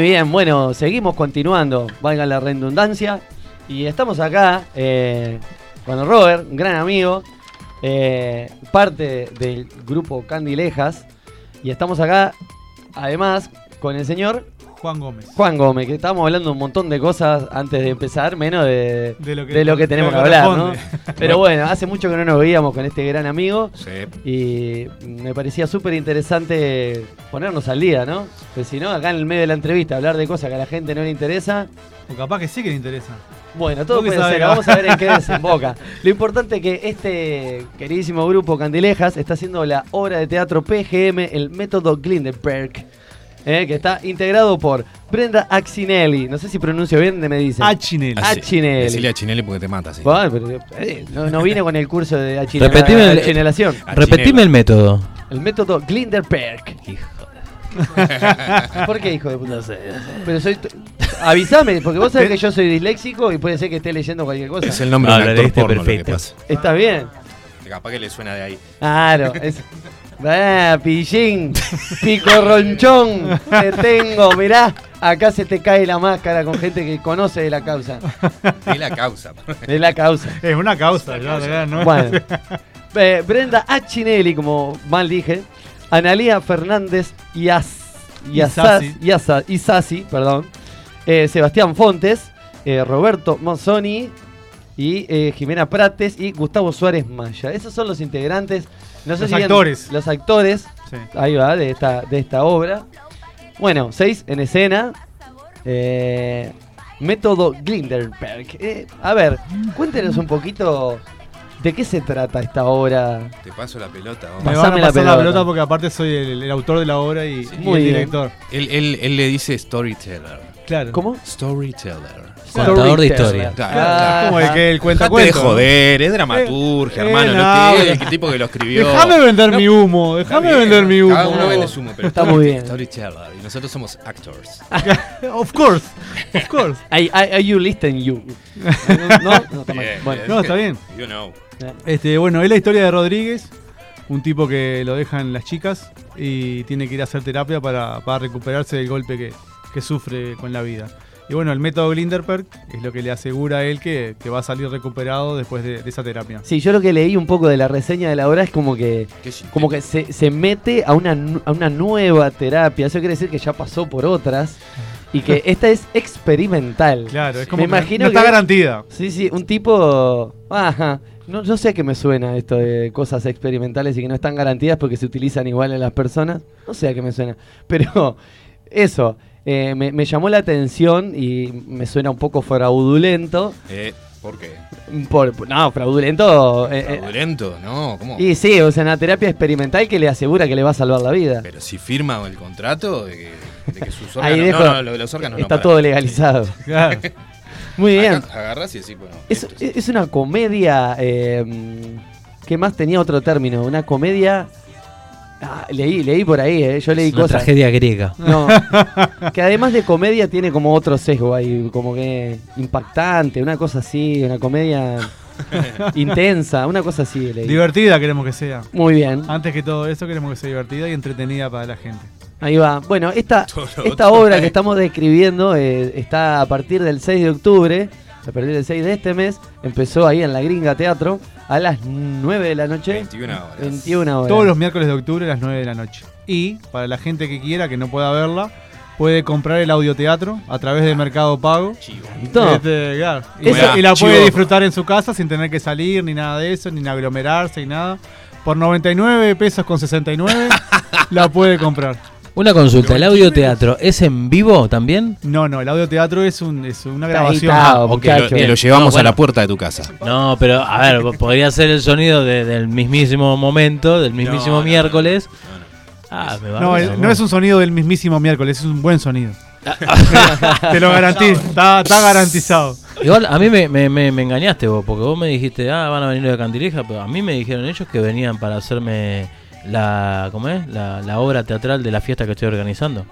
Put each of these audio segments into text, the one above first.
Bien, bueno, seguimos continuando, valga la redundancia. Y estamos acá eh, con Robert, un gran amigo, eh, parte del grupo Candilejas. Y estamos acá, además, con el señor Juan Gómez. Juan Gómez, que estábamos hablando un montón de cosas antes de empezar, menos de, De lo que- de lo que tenemos que hablar, ¿no? Pero bueno, hace mucho que no nos veíamos con este gran amigo. Sí. Y me parecía súper interesante ponernos al día, ¿no? Pues si no, acá en el medio de la entrevista, hablar de cosas que a la gente no le interesa. O capaz que sí que le interesa. Bueno, todo ¿Vos qué puede ser, vamos a ver en qué desemboca. Lo importante es que este queridísimo grupo Candilejas está haciendo la obra de teatro PGM, el método Glindenberg, eh, que está integrado por Brenda Accinelli, no sé si pronuncio bien, me dicen. Achinelli. Ah, Achinelli. Decile a Chinelli porque te mata, sí. Bueno, pero, eh, no, no vine con el curso de achinela- Repetime el- achinelación. Repetime el método. El método Glindenberg. Hijo ¿Por qué, hijo de puta? Pero soy. Avísame, porque vos sabés que yo soy disléxico y puede ser que esté leyendo cualquier cosa. Es el nombre No, actor leíste porno lo que perfecto. pasa. Está bien. Capaz que le suena de ahí. Claro. Es... Ah, pillín, picorronchón, te tengo, mirá, acá se te cae la máscara con gente que conoce de la causa. Es la causa. De la causa. Es una causa, ya, ya, ¿no? Bueno, eh, Brenda Achinelli, como mal dije, Analia Fernández y Isasi. Isasi, perdón, eh, Sebastián Fontes, eh, Roberto Monzoni y eh, Jimena Prates y Gustavo Suárez Maya. Esos son los integrantes. No sé Los si bien- actores. los actores, Sí. ahí va, de esta, de esta obra. Bueno, seis en escena. Eh, método Glinderberg. Eh, a ver, cuéntenos un poquito de qué se trata esta obra. Te paso la pelota. Me van a la pasar la pelota. porque aparte soy el, el autor de la obra y, y Muy el director. Él, él, él le dice storyteller. Claro. ¿Cómo? Storyteller. Contador de historia. Claro, Ah, Como el que el cuenta Dejate de joder, es dramaturgia, Eh, hermano. eh, no no, el tipo que lo escribió. Déjame vender No, mi humo, déjame vender mi humo. Cada uno vende su humo, pero Está muy bien. Storyteller. Y nosotros somos actors. of course, of course. I, I, you listen you. No, no, no, está mal. Bien, Bueno, No, está bien. You know. Este, bueno, es la historia de Rodríguez, un tipo que lo dejan las chicas y tiene que ir a hacer terapia para, para recuperarse del golpe que, que sufre con la vida. Y bueno, el método Glinderberg es lo que le asegura a él que, que va a salir recuperado después de, de esa terapia. Sí, yo lo que leí un poco de la reseña de la obra es como que como que se, se mete a una, a una nueva terapia. Eso quiere decir que ya pasó por otras y que esta es experimental. Claro, es como Me que imagino no está que- garantida. Sí, sí, un tipo... Ajá. No, no sé a qué me suena esto de cosas experimentales y que no están garantidas porque se utilizan igual en las personas. No sé a qué me suena. Pero eso, eh, me, me llamó la atención y me suena un poco fraudulento. Eh, ¿Por qué? Por, no, fraudulento... eh, eh, ¿Fraudulento? No, ¿cómo? y sí, o sea, una terapia experimental que le asegura que le va a salvar la vida. Pero si firma el contrato de que, de que sus Ahí órganos. dejo- no, no, lo de los órganos no. Está todo legalizado. Claro. Muy bien. Acá agarrás y decís, bueno. Es, es- es una comedia. Eh, ¿Qué más tenía otro término? Una comedia. Ah, leí, leí por ahí, eh, yo leí Una cosas. tragedia griega. No, que además de comedia tiene como otro sesgo ahí, como que impactante, una cosa así, una comedia intensa, una cosa así leí. Divertida queremos que sea. Muy bien, Antes que todo eso queremos que sea divertida y entretenida para la gente. ahí va. Bueno, esta, esta obra que estamos describiendo eh, está a partir del 6 de octubre, a partir del 6 de este mes, empezó ahí en la Gringa Teatro a las 9 de la noche. 21 horas. 21 horas. Todos los miércoles de octubre a las 9 de la noche. Y para la gente que quiera, que no pueda verla, puede comprar el audioteatro a través de Mercado Pago. Chivo. No. Este, claro. y, Eso- y la puede Chivo. disfrutar en su casa sin tener que salir ni nada de eso, ni aglomerarse ni nada. Por 99 pesos con 69 la puede comprar. Una consulta, ¿el audioteatro es en vivo también? No, no, el audioteatro es, un, es una Está grabación. editado, O que lo, lo llevamos No, bueno. a la puerta de tu casa. No, pero a ver, podría ser el sonido de- del mismísimo momento, del mismísimo No, no, miércoles. no, no. Ah, me va No, el- no es un sonido del mismísimo miércoles, es un buen sonido. Te lo garantizo, está, está garantizado. Igual a mí me, me- me- me engañaste vos, porque vos me dijiste, ah, van a venir de Cantileja, pero a mí me dijeron ellos que venían para hacerme la, ¿cómo es? La, la obra teatral de la fiesta que estoy organizando.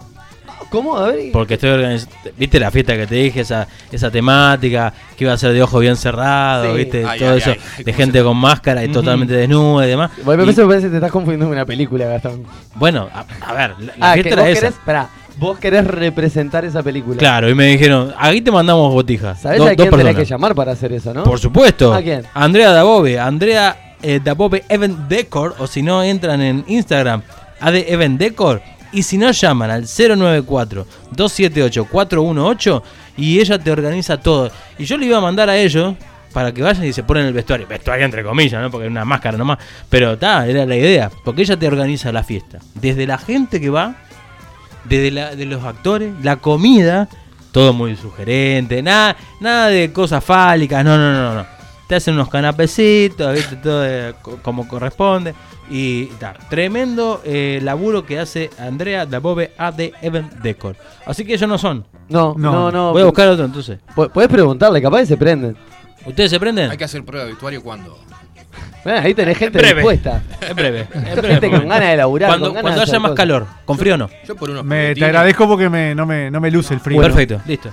¿Cómo? A ver. Porque estoy organizando, viste la fiesta que te dije, esa, esa temática, que iba a ser de ojo bien cerrado, Sí. viste, Ay, todo ay, eso, ay, de ¿cómo gente se- con máscara y totalmente desnuda y demás. Bueno, Y- eso me parece que te estás confundiendo con una película, Gastón. bueno, a, a ver, la, la Ah, que fiesta vos era esa. querés, pará, Vos querés representar esa película. Claro, y me dijeron, aquí te mandamos botijas. ¿Sabés Do- a quién tenés personas. que llamar para hacer eso, no? Por supuesto. ¿A quién? Andrea Dabove. Andrea eh, Dabove Event Decor. O si no, entran en Instagram. AD Event Decor. Y si no, llaman al 094-278-418. Y ella te organiza todo. Y yo le iba a mandar a ellos para que vayan y se ponen el vestuario. Vestuario entre comillas, ¿no? Porque es una máscara nomás. Pero está, era la idea. Porque ella te organiza la fiesta. Desde la gente que va, desde la, de los actores, la comida, todo muy sugerente, nada, nada de cosas fálicas, no, no, no, no. Te hacen unos canapecitos, ¿viste? todo eh, co- como corresponde. Y ta, tremendo eh, laburo que hace Andrea Dabove AD Event Decor. Así que ellos no son. No, no, No. no. Voy a buscar otro entonces. Podés preguntarle, capaz que se prenden. ¿Ustedes se prenden? Hay que hacer prueba de vestuario cuando. Ahí tenés gente Breve. dispuesta. Es breve. Gente con ganas de laburar. Cuando, con ganas cuando de haya más cosas. calor, con frío no. Yo por unos Me, te agradezco porque me, no, me, no me luce el frío. Perfecto, listo.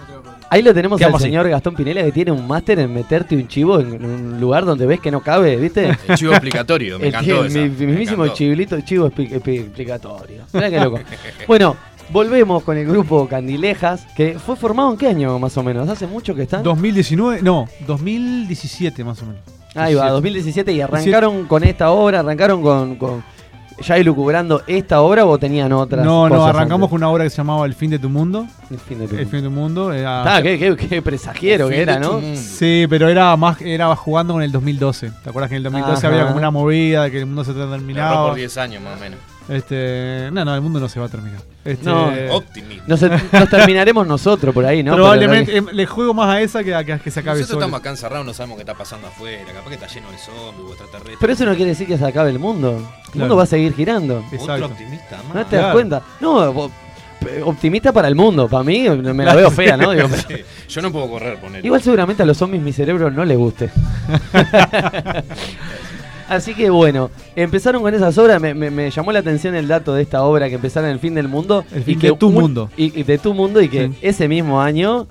Ahí lo tenemos al así. señor Gastón Pinela que tiene un máster en meterte un chivo en un lugar donde ves que no cabe, ¿viste? El chivo explicatorio, me El encantó esa, mi, mismísimo chivilito, chivo expli- expli- explicatorio. Mirá qué loco. bueno, volvemos con el grupo Candilejas, que fue formado en qué año más o menos? ¿Hace mucho que están? 2019, no, 2017 más o menos. Ahí va, 2017 y arrancaron con esta obra, arrancaron con, con ya ilucubrando esta obra o tenían otras. No, no, cosas arrancamos antes? con una obra que se llamaba El fin de tu mundo. El fin de tu El mundo. fin de tu mundo. era- Ah, qué, qué- qué presagiero que era, ¿no? Sí, pero era más era jugando con el 2012. ¿Te acuerdas que en el 2012 Ajá. había como una movida de que el mundo se terminaba? por 10 años más o menos. Este, no, no, el mundo no se va a terminar. Este, No. Optimismo. Nos, nos terminaremos nosotros por ahí, ¿no? probablemente em, le juego más a esa que a que, a que se acabe Nosotros solo. estamos acá encerrados, no sabemos qué está pasando afuera. Capaz que está lleno de zombies o extraterrestres. Pero eso no quiere decir que se acabe el mundo. El Claro. mundo va a seguir girando. Otro Exacto. optimista más. ¿No te das cuenta? No, vos- optimista para el mundo. Para mí me la veo fea, ¿no? Digo, Sí, Yo no puedo correr, poner. Igual seguramente a los zombies mi cerebro no les guste. Así que bueno, empezaron con esas obras. Me, me- me llamó la atención el dato de esta obra que empezaron en el fin del mundo. El y que de tu mundo. Y, y de tu mundo y que Sí. ese mismo año,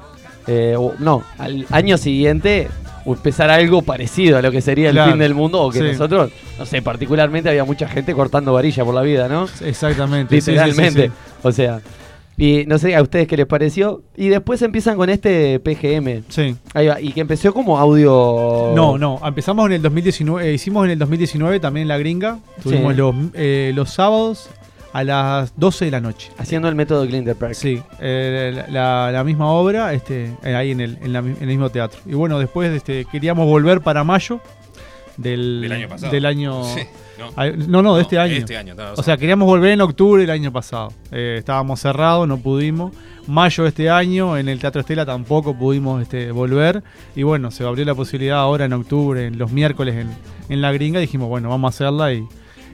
eh, no, al año siguiente empezar algo parecido a lo que sería el Claro. fin del mundo o que Sí. nosotros, no sé, particularmente había mucha gente cortando varilla por la vida, ¿no? Exactamente. sí, Literalmente. sí. O sea, y no sé a ustedes qué les pareció. Y después empiezan con este PGM. Sí. Ahí va, y que empezó como audio. No, no, empezamos en el 2019, eh, hicimos en el 2019 también la gringa. Tuvimos Sí. los, eh, los sábados a las 12 de la noche. Haciendo el método Glinderberg. Sí, eh, la, la misma obra, este, eh, ahí en el, en, la en el mismo teatro. Y bueno, después este, queríamos volver para mayo del, Del año pasado. del año- Sí, no. no, no, de este año. Este año, O sea, queríamos volver en octubre del año pasado. Eh, estábamos cerrados, no pudimos. Mayo de este año, en el Teatro Estela tampoco pudimos este, volver. Y bueno, se abrió la posibilidad ahora en octubre, en los miércoles en, en La Gringa. Dijimos, bueno, vamos a hacerla y,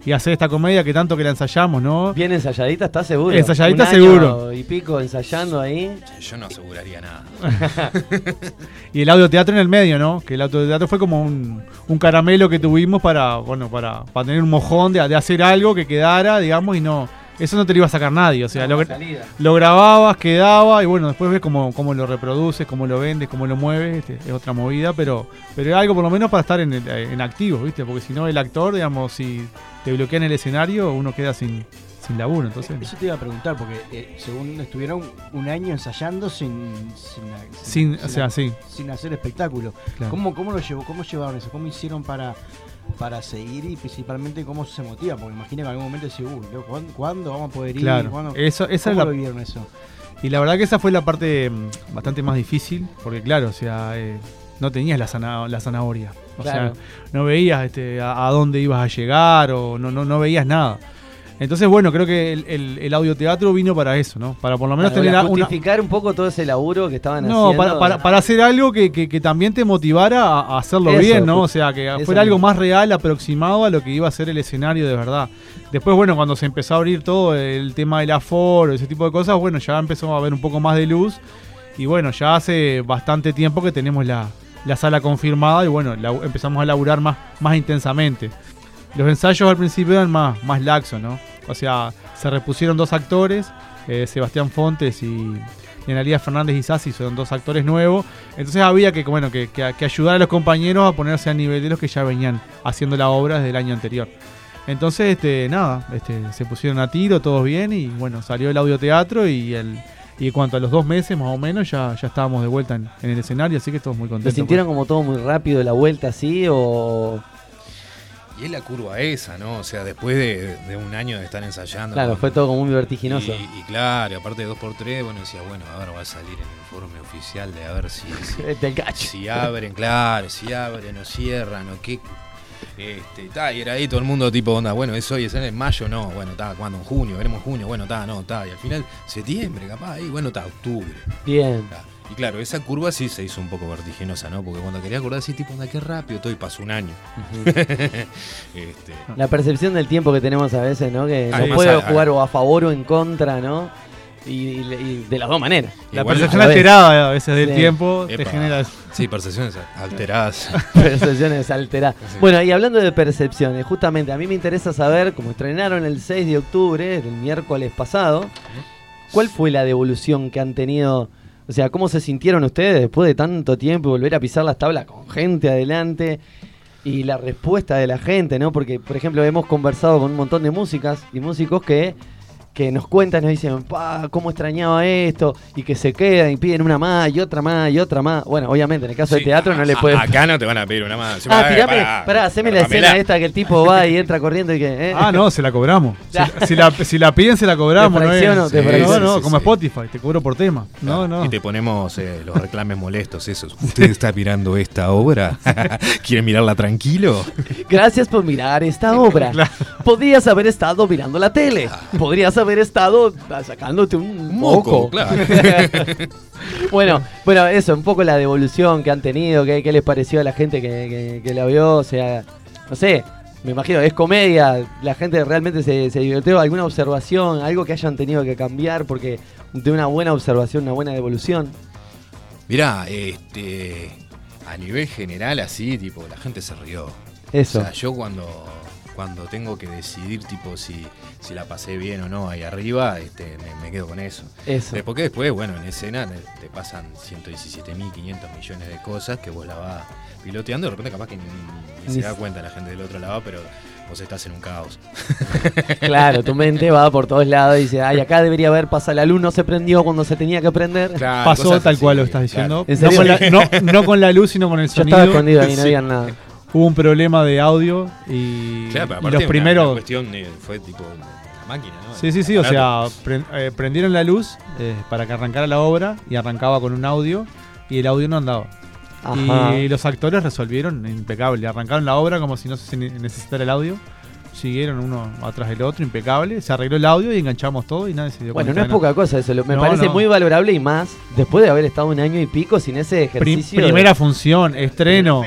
y hacer esta comedia que tanto que la ensayamos, ¿no? Bien ensayadita, ¿está seguro? Ensayadita, Un año seguro. Y pico ensayando ahí. yo no aseguraría nada. Y el audioteatro en el medio, ¿no? Que el audioteatro fue como un, un caramelo que tuvimos para, bueno, para, para tener un mojón de, de hacer algo que quedara, digamos, y no. Eso no te lo iba a sacar nadie. O sea, lo, grababas, quedaba, y bueno, después ves cómo, cómo lo reproduces, cómo lo vendes, cómo lo mueves, este, es otra movida, pero, pero era algo por lo menos para estar en, el- en activo, ¿viste? Porque si no, el actor, digamos, si te bloquean el escenario, uno queda sin, sin laburo. Entonces, Eso te iba a preguntar, porque eh, según estuvieron un año ensayando sin. Sin, sin, o sea, sí. sin hacer espectáculo. claro. ¿Cómo, cómo lo llevó, ¿Cómo llevaron eso? ¿Cómo hicieron para, para seguir y principalmente cómo se motiva? Porque imagino que en algún momento decís, uy, ¿cuándo, cuándo vamos a poder ir? Claro, ¿Cuándo- eso, esa es ¿Cómo la, lo vivieron eso? Y la verdad que esa fue la parte mm, bastante más difícil, porque claro, o sea, eh, no tenías la, zana- la zanahoria. O Claro. sea, no veías este, a, a dónde ibas a llegar o no, no, no veías nada. Entonces, bueno, creo que el, el, el audioteatro vino para eso, ¿no? Para por lo menos Para tener a- una... justificar un poco todo ese laburo que estaban No, haciendo. para, para, para hacer algo que, que- que también te motivara a, hacerlo Eso, bien, ¿no? O sea, que fuera algo mismo. más real, aproximado a lo que iba a ser el escenario de verdad. Después, bueno, cuando se empezó a abrir todo el tema del aforo, ese tipo de cosas, bueno, ya empezó a haber un poco más de luz. Y bueno, ya hace bastante tiempo que tenemos la, la sala confirmada y bueno, la- empezamos a laburar más, más intensamente. Los ensayos al principio eran más, más laxos, ¿no? O sea, se repusieron dos actores, eh, Sebastián Fontes y, Analia Fernández y Sassi, son dos actores nuevos. Entonces había que, bueno, que, que- que ayudar a los compañeros a ponerse a nivel de los que ya venían haciendo la obra desde el año anterior. Entonces, este, nada, este, se pusieron a tiro, todos bien, y bueno, salió el audioteatro y el. Y en cuanto a los dos meses más o menos ya, ya estábamos de vuelta en, en el escenario, así que todos muy ¿Lo contentos. sintieron como todo muy rápido la vuelta así o...? Y es la curva esa, ¿no? O sea, después de, de un año de estar ensayando. Claro, con- fue todo como muy vertiginoso. Y, y claro, aparte de 2x3, bueno, decía, bueno, a ver, va a salir en el informe oficial de a ver si, si, si abren, claro, si abren o cierran o qué. Este, ta, y era ahí todo el mundo tipo, onda, bueno, es hoy, es en mayo, no, bueno, está, cuando en junio, veremos junio, bueno, está, no, está, y al final septiembre, capaz, ahí, bueno, está, octubre. Bien. ta. Y claro, esa curva sí se hizo un poco vertiginosa, ¿no? Porque cuando quería acordar así, tipo, onda, qué rápido, todo y pasó un año. este, La percepción del tiempo que tenemos a veces, ¿no? Que nos más puede a- jugar o a favor o en contra, ¿no? Y, y- y de las dos maneras. La igual- percepción a alterada a veces del Sí. tiempo te epa, genera eso. Sí, percepciones alteradas. Percepciones alteradas. Sí. Bueno, y hablando de percepciones, justamente a mí me interesa saber, como estrenaron el 6 de octubre, el miércoles pasado, ¿cuál fue la devolución que han tenido? O sea, ¿cómo se sintieron ustedes después de tanto tiempo volver a pisar las tablas con gente adelante? Y la respuesta de la gente, ¿no? Porque, por ejemplo, hemos conversado con un montón de músicas y músicos que, que nos cuentan, nos dicen, pa, cómo extrañaba esto, y que se quedan y piden una más y otra más y otra más. Bueno, obviamente en el caso Sí, del teatro no le pueden... Acá no te van a pedir una más. Ah, Eh, tirame, pará, pará, haceme la escena esta que el tipo va y entra corriendo y que. ¿eh? Ah, no, se la cobramos. Si la, si la, si la piden, se la cobramos. Te ¿no? es- no, no, como sí. Spotify, te cobro por tema. No, no. Y te ponemos eh, los reclames molestos, esos. ¿Usted está mirando esta obra? ¿Quiere mirarla tranquilo? Gracias por mirar esta obra. Podrías haber estado mirando la tele. Podrías haber estado ah, sacándote un moco. claro. Bueno, bueno, eso, un poco la devolución que han tenido, qué, qué les pareció a la gente que, que- que la vio, o sea, no sé, me imagino, es comedia, la gente realmente se, se divirtió, alguna observación, algo que hayan tenido que cambiar, porque de una buena observación, una buena devolución. Mirá, este. A nivel general, así, tipo, la gente se rió. Eso. O sea, yo cuando, cuando tengo que decidir, tipo, si, si la pasé bien o no ahí arriba, este, me, me quedo con eso. Eso. Eh, Porque después, bueno, en escena te, te pasan 117.500 millones de cosas que vos la vas piloteando y de repente capaz que ni, ni Ni se da cuenta la gente del otro lado, pero vos estás en un caos. Claro, tu mente va por todos lados y dice, ay, acá debería haber pasado la luz, no se prendió cuando se tenía que prender. Claro, Pasó tal así, cual lo estás diciendo. ¿En No con, la, no, no con la luz, sino con el Yo sonido. estaba escondido ahí, no Sí. había nada. Hubo un problema de audio y, Claro, pero y los primeros. cuestión eh, fue tipo una máquina, ¿no? Sí, sí, sí, o sea, pre- eh, prendieron la luz eh, para que arrancara la obra y arrancaba con un audio y el audio no andaba. Ajá. Y los actores resolvieron impecable, arrancaron la obra como si no se ne- necesitara el audio, siguieron uno atrás del otro, impecable, se arregló el audio y enganchamos todo y nadie se dio Bueno, no cuenta es de poca cosa eso, me No, parece no. muy valorable y más después de haber estado un año y pico sin ese ejercicio. primera función, estreno.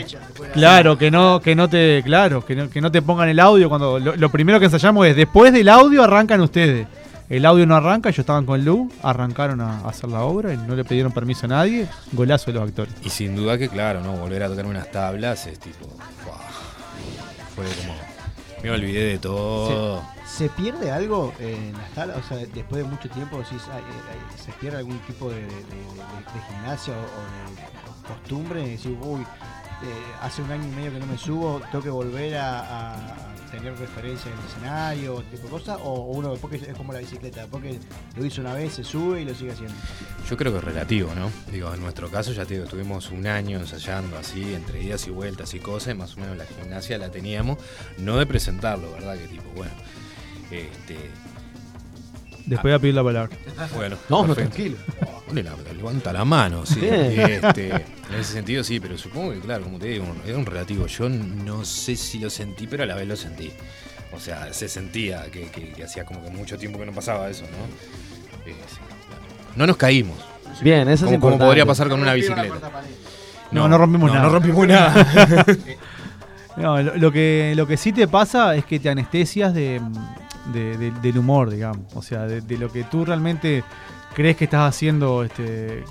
Claro, que no, que no te, claro, que no, que no te pongan el audio cuando lo, lo primero que ensayamos es después del audio arrancan ustedes. El audio no arranca, ellos estaban con Lu, arrancaron a, a hacer la obra y no le pidieron permiso a nadie. Golazo de los actores. Y sin duda que, claro, ¿no? Volver a tocar unas tablas es tipo. Fue como. Me olvidé de todo. ¿Se pierde algo en las tablas? O sea, después de mucho tiempo, decís, ay, ay, ¿se pierde algún tipo de, de- gimnasia o, de costumbre? Decir, uy, eh, hace un año y medio que no me subo, tengo que volver a tener referencia en el escenario, tipo de cosas, o uno, porque es como la bicicleta, porque lo hizo una vez, se sube y lo sigue haciendo. Yo creo que es relativo, ¿no? Digo, en nuestro caso ya te digo, estuvimos un año ensayando así, entre idas y vueltas y cosas, más o menos la gimnasia la teníamos, no de presentarlo, ¿verdad? Que tipo, bueno, este, Después voy a pedir la palabra. bueno. No, tranquilo. La- levanta la mano, sí. Este, en ese sentido sí, pero supongo que, claro, como te digo, era un relativo. Yo no sé si lo sentí, pero a la vez lo sentí. O sea, se sentía que, que- que hacía como que mucho tiempo que no pasaba eso, ¿no? Eh, sí, claro. No nos caímos. Bien, eso es Como, como importante. podría pasar con una bicicleta. No, no rompimos nada. No rompimos nada. No, lo, lo que, lo que sí te pasa es que te anestesias de, de- de- del humor, digamos. O sea, de, de lo que tú realmente crees que estás haciendo, este, eh,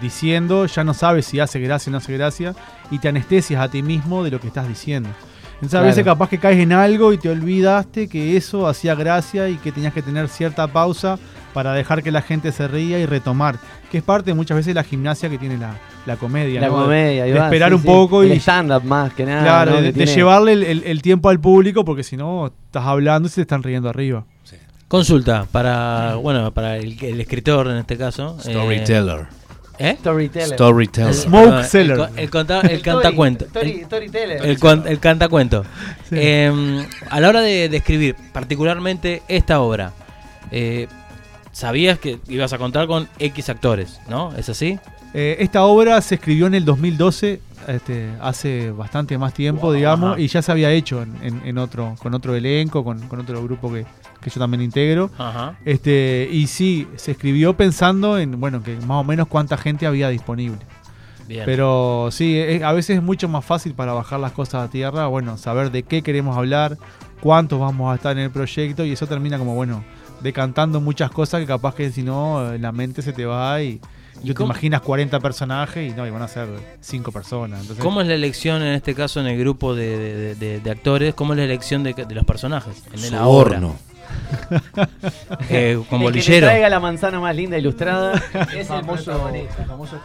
diciendo, ya no sabes si hace gracia o no hace gracia, y te anestesias a ti mismo de lo que estás diciendo. Entonces a veces capaz que caes en algo y te olvidaste que eso hacía gracia y que tenías que tener cierta pausa para dejar que la gente se ría y retomar, que es parte muchas veces de la gimnasia que tiene la, la comedia. La ¿no? comedia, de esperar sí, un sí. poco El y stand-up más que nada. claro, ¿no? de, llevarle el, el- el tiempo al público porque si no estás hablando y se te están riendo arriba. Sí. Consulta para, bueno, para el, el escritor en este caso. eh, Storyteller. ¿Eh? Storyteller. Storyteller. El- Smoke seller. El, cantacuento. Story- El- Storyteller. El, cuan- el cantacuento. Sí. Eh, a la hora de, de escribir, particularmente esta obra, eh, sabías que ibas a contar con X actores, ¿no? ¿Es así? Eh, esta obra se escribió en el 2012, este, hace bastante más tiempo, digamos, Ajá. y ya se había hecho en, en- en otro, con otro elenco, con, con otro grupo que, que yo también integro. Ajá. Este, y sí, se escribió pensando en, bueno, que más o menos cuánta gente había disponible. Bien. Pero sí, es- a veces es mucho más fácil para bajar las cosas a tierra, bueno, saber de qué queremos hablar, cuántos vamos a estar en el proyecto, y eso termina como, bueno, decantando muchas cosas que capaz que si no, eh, la mente se te va y, ¿Y tú te imaginas 40 personajes y no, y van a ser 5 personas. Entonces, ¿Cómo es la elección en este caso en el grupo de, de- de- de- de actores? ¿Cómo es la elección de, de los personajes? En obra. Soborno. Eh, con El que bolillero. te traiga la manzana más linda ilustrada es el famoso, el famoso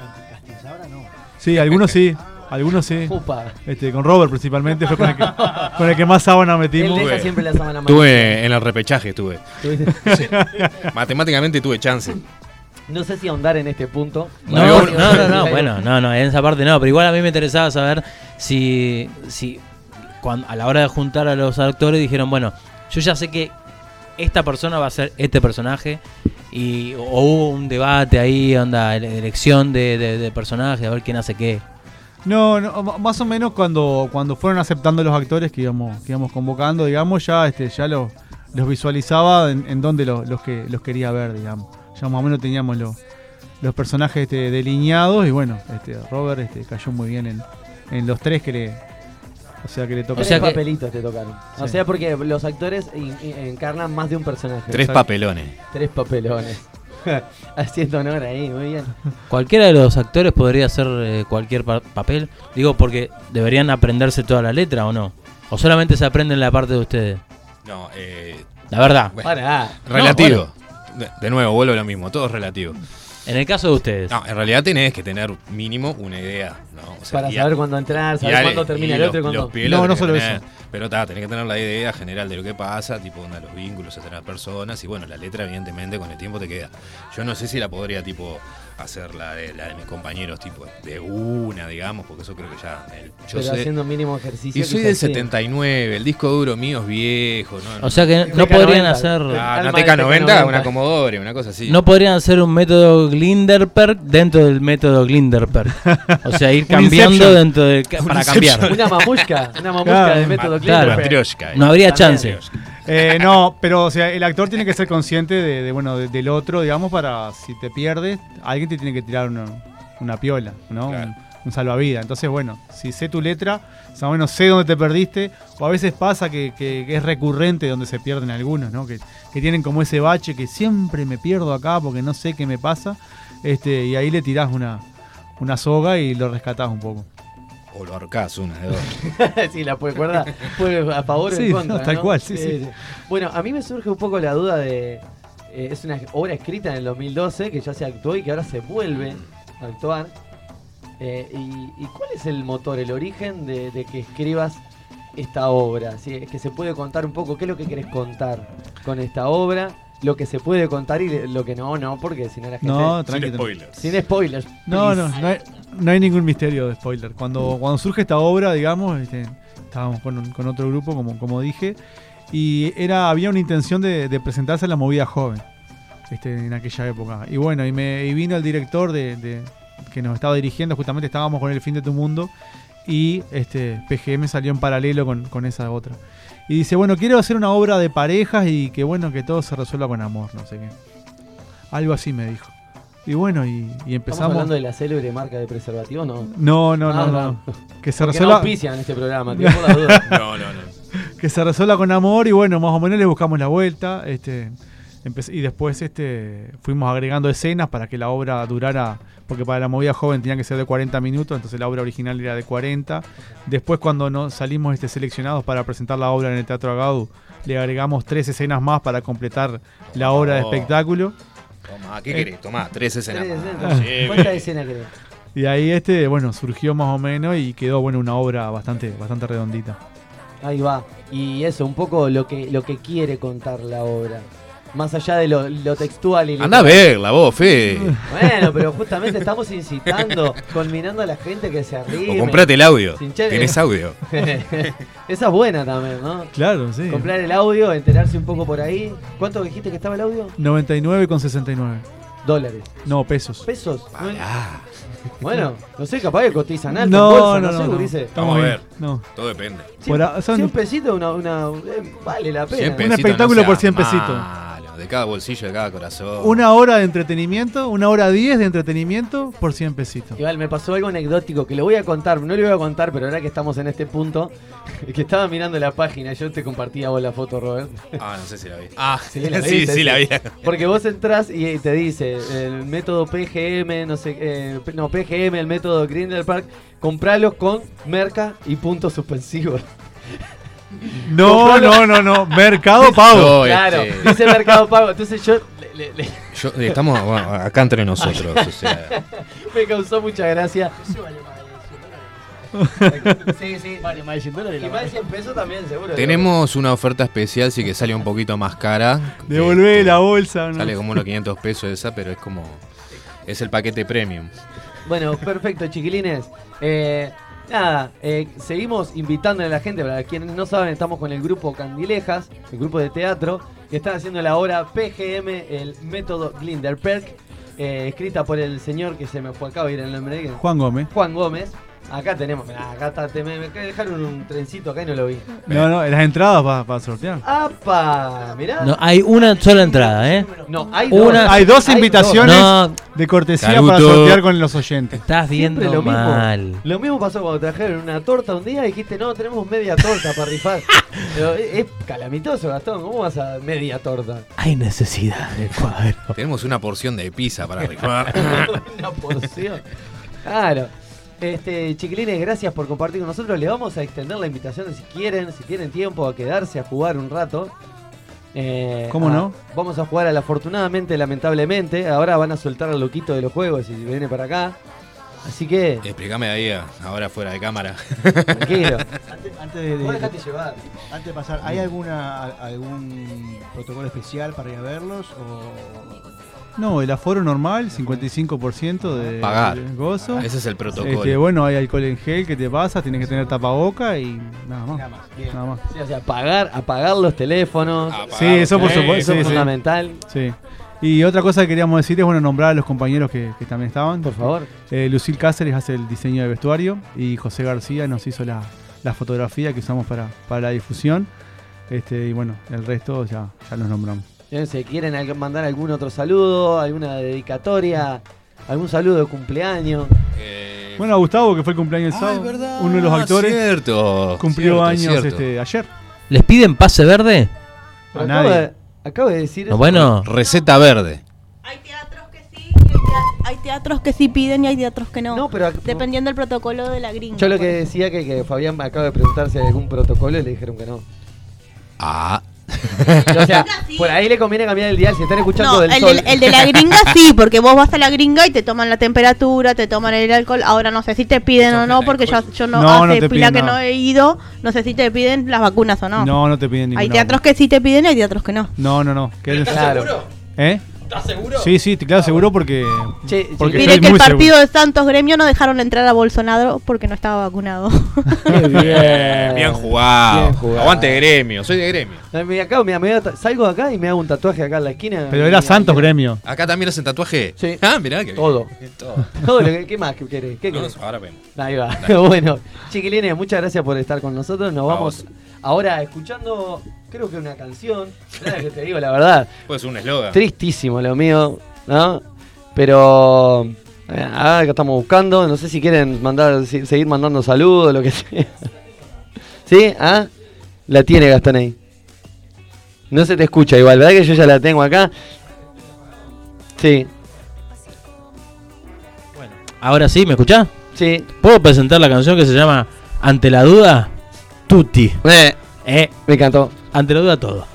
no. Sí, algunos sí, algunos sí. Upa. Este, con Robert principalmente fue con el que, con el que más sábana Él metimos. deja Tuve- siempre la sábana Tuve en el repechaje, tuve. Matemáticamente tuve chance. No sé si ahondar en este punto. No, no, no, no, bueno, no, no, en esa parte no, pero igual a mí me interesaba saber si, si cuando, a la hora de juntar a los actores dijeron, bueno, yo ya sé que esta persona va a ser este personaje y o hubo un debate ahí, onda, ele- elección de, de, de personaje, a ver quién hace qué. No, no, más o menos cuando, cuando fueron aceptando los actores que íbamos, que íbamos convocando, digamos, ya este, ya los, los visualizaba en, en donde los, los que los quería ver, digamos. Ya más o menos teníamos los, los personajes este, delineados y bueno, este, Robert este, cayó muy bien en, en los tres que le. O sea que le tocó. O sea Tres que- papelitos te tocaron. O sea, porque los actores encarnan más de un personaje. Tres papelones. Tres papelones. Haciendo honor ahí, muy bien. Cualquiera de los actores podría hacer eh, cualquier pa- papel, digo, porque deberían aprenderse toda la letra o no. O solamente se aprenden la parte de ustedes. No, eh, La verdad, Bueno. Para. relativo. de, de nuevo, vuelvo a lo mismo, todo es relativo. En el caso de ustedes. No, en realidad tenés que tener mínimo una idea, ¿no? O sea, Para y saber cuándo entrar, saber cuándo termina el otro y cuándo. No, no solo tener. eso. Pero ta, tenés que tener la idea general de lo que pasa, tipo onda, los vínculos entre las personas y bueno, la letra evidentemente con el tiempo te queda. Yo no sé si la podría tipo hacer la de, la de mis compañeros tipo de una, digamos, porque eso creo que ya el- yo Pero sé- haciendo mínimo ejercicio. y soy del sí. 79, el disco duro mío es viejo, ¿no? O sea que no TK90. podrían hacer... Ah, una de TK90, TK90. una Commodore, una cosa así. No podrían hacer un método Glinderperk dentro del método Glinderperk. O sea, ir cambiando dentro de para cambiar. Una mamushka. Una mamushka Claro. de método Ma- Claro. Eh. No habría También. Eh, no, pero o sea, el actor tiene que ser consciente de, de, bueno de- del otro, digamos, para si te pierdes, alguien te tiene que tirar una, una piola, ¿no? Claro. Un, un salvavidas. Entonces, bueno, si sé tu letra, más o menos sé dónde te perdiste, o a veces pasa que, que- que es recurrente donde se pierden algunos, ¿no? Que, que tienen como ese bache que siempre me pierdo acá porque no sé qué me pasa, este, y ahí le tirás una, una soga y lo rescatás un poco. O lo ahorcás, una de dos. sí, la puede cuerda puede a favor o Sí, en contra. tal ¿no? cual, sí, sí. Bueno, a mí me surge un poco la duda de. eh, es una obra escrita en el 2012 que ya se actuó y que ahora se vuelve a actuar. Eh, y, y cuál es el motor, el origen de, de que escribas esta obra? Si es que se puede contar un poco qué es lo que querés contar con esta obra, lo que se puede contar y lo que no, no, porque si no la gente. No, Sin tranquilo. spoilers. Sin spoilers. No, no, no hay, no hay ningún misterio de spoiler. Cuando, cuando surge esta obra, digamos, este, estábamos con, un- con otro grupo, como, como dije, y era había una intención de, de presentarse a la movida joven este, en aquella época. Y bueno, y, me, y vino el director de, de- que nos estaba dirigiendo, justamente estábamos con El Fin de Tu Mundo, y este, PGM salió en paralelo con, con esa otra. Y dice, bueno, quiero hacer una obra de parejas y que bueno, que todo se resuelva con amor, no sé qué. Algo así me dijo. Y bueno, y, y ¿Estamos empezamos... hablando de la célebre marca de preservativos? No. No, no, no, Ah, no. Que se Porque no resuelva, auspician este programa, tío, por la duda. No, no, no. que se resuelva con amor y bueno, más o menos le buscamos la vuelta. Este, y después este, fuimos agregando escenas para que la obra durara, porque para la movida joven tenía que ser de 40 minutos, entonces la obra original era de 40. Después cuando nos salimos este, seleccionados para presentar la obra en el Teatro Agadu, le agregamos tres escenas más para completar la obra de Oh. espectáculo. Tomá, ¿qué querés? Tomá, tres escenas. Tres más. escenas. Sí, ¿Cuántas escenas querés? Y ahí este, bueno, surgió más o menos y quedó bueno una obra bastante, bastante redondita. Ahí va. Y eso, un poco lo que, lo que quiere contar la obra. Más allá de lo, lo textual y Anda a verla vos, Fe. Bueno, pero justamente estamos incitando, culminando a la gente que se arrime. O comprate el audio. Sin chévere. Tenés audio. Esa es buena también, ¿no? Claro, sí. Comprar el audio, enterarse un poco por ahí. ¿Cuánto dijiste que estaba el audio? 99,69. Dólares. No, pesos. ¿Pesos? Pará. Bueno, no sé, capaz que cotizan alto. No, en bolsa, no, sé, no, no. gurises. Vamos a bien. ver. No. Todo depende. Por a- son- 100 pesitos, una, una, eh, vale la pena. 100 Un pesitos, espectáculo no por seas 100 pesitos. De cada bolsillo, de cada corazón. Una hora de entretenimiento, una hora 10 de entretenimiento por 100 pesitos. Igual me pasó algo anecdótico que lo voy a contar, no lo voy a contar, pero ahora que estamos en este punto, que estaba mirando la página, yo te compartía vos la foto, Robert. Ah, no sé si la vi. Ah, Sí, sí, la sí, la vi. Porque vos entras y te dice el método PGM, no sé, eh, no, PGM, el método Grindel Park, compralos con merca y puntos suspensivos. No, no, no, no. Mercado Pago. No, claro, este, dice Mercado Pago. Entonces yo le- le- le- yo- estamos bueno, acá entre nosotros. o sea, me causó mucha gracia. sí, sí, vale más de 100 dólares. Y más de 100 pesos también, seguro. tenemos una oferta especial, sí que sale un poquito más cara. Devolvé Este, la bolsa. ¿no? Sale como unos 500 pesos esa, pero es como. Es el paquete premium. Bueno, perfecto, chiquilines. Eh, nada, eh, seguimos invitando a la gente. Para quienes no saben, estamos con el grupo Candilejas, el grupo de teatro, que están haciendo la obra PGM, el método Glinderperk, eh, escrita por el señor que se me fue acá a ir el nombre, Juan Gómez. Juan Gómez. Acá tenemos, mirá, acá está, te, me, me dejaron un trencito acá y no lo vi. No, no, las entradas para sortear. ¡Apa! Mirá. No, hay una sola entrada, ¿eh? No, hay Una- dos. Hay dos invitaciones No, de cortesía Caruto. para sortear con los oyentes. estás Siempre viendo lo mismo. mal. Lo mismo pasó cuando trajeron una torta un día y dijiste, no, tenemos media torta para rifar. Pero es, es calamitoso, Gastón. ¿Cómo vas a media torta? Hay necesidad de cuadro. Tenemos una porción de pizza para rifar. una porción. Claro. Este, chiquilines, gracias por compartir con nosotros. Les vamos a extender la invitación si quieren, si tienen tiempo, a quedarse a jugar un rato. Eh, ¿Cómo a- no? Vamos a jugar al afortunadamente, lamentablemente. Ahora van a soltar al loquito de los juegos y viene para acá. Así que, Explícame ahí, ah, ahora fuera de cámara. tranquilo. Antes, antes de, de- dejate llevar. antes de pasar, ¿hay alguna algún protocolo especial para ir a verlos? O... No, el aforo normal, 55% de, Pagar. de gozo. Ese es el protocolo. Este, bueno, hay alcohol en gel que te pasa, tienes que tener tapaboca y nada más. Nada más. Bien. Nada más. Sí, o sea, apagar, apagar los teléfonos. Apagar Sí, eso por supuesto, Eso es sí. fundamental. Sí. Y otra cosa que queríamos decir es bueno nombrar a los compañeros que, que también estaban. Por favor. Eh, Lucil Cáceres hace el diseño de vestuario y José García nos hizo la, la fotografía que usamos para, para la difusión. Este, y bueno, el resto ya, ya los nombramos. Sé, ¿quieren mandar algún otro saludo? ¿Alguna dedicatoria? ¿Algún saludo de cumpleaños? Eh, Bueno, a Gustavo, que fue el cumpleaños el sábado, es verdad, uno de los actores, Cierto. cumplió cierto, años cierto. Este, ayer. ¿Les piden pase verde? A Acabo nadie. de, acabo de decir No, eso. bueno, Receta verde. Hay teatros que sí, hay tea- hay teatros que sí piden y hay teatros que no. No, pero Dependiendo del protocolo de la gringa. yo lo que ejemplo. decía que, que Fabián me acaba de preguntar si hay algún protocolo y le dijeron que no. Ah. O sea, Sí. por ahí le conviene cambiar el dial si están escuchando No, del el, sol. del- el de la gringa sí, porque vos vas a la gringa y te toman la temperatura, te toman el alcohol. Ahora no sé si te piden o no, porque yo, yo no, No, no hace te pila piden que no he ido. No sé si te piden las vacunas o no. No, no te piden ninguna. hay teatros que sí te piden y hay teatros que no. No, no, no. Claro. ¿Eh? ¿Estás seguro? Sí, sí, claro, seguro porque. Che, Porque che, Mire que el partido de Santos Gremio no dejaron entrar a Bolsonaro porque no estaba vacunado. bien. Bien jugado. Bien jugado. Aguante gremio, soy de gremio. Eh, me me- me salgo de acá y me hago un tatuaje acá en la esquina. Pero era Santos Gremio. Acá también hacen tatuaje. Sí. Ah, mirá que Todo. Todo. Todo lo que, ¿Qué más que querés? ¿Qué No, querés? ahora vemos. Ahí va. bueno, chiquilines, muchas gracias por estar con nosotros. Nos vamos ahora escuchando, creo que una canción. Que te digo la verdad. Puede ser un eslogan. Tristísimo lo mío, ¿no? Pero eh, ahora que estamos buscando, no sé si quieren mandar, seguir mandando saludos, lo que sea. ¿Sí? ¿Ah? La tiene Gastón ahí. No se te escucha igual, ¿verdad que yo ya la tengo acá? Sí, Ahora sí, ¿me escuchás? sí. ¿Puedo presentar la canción que se llama Ante la duda? Tutti. Eh, eh. Me encantó. Ante la duda todo.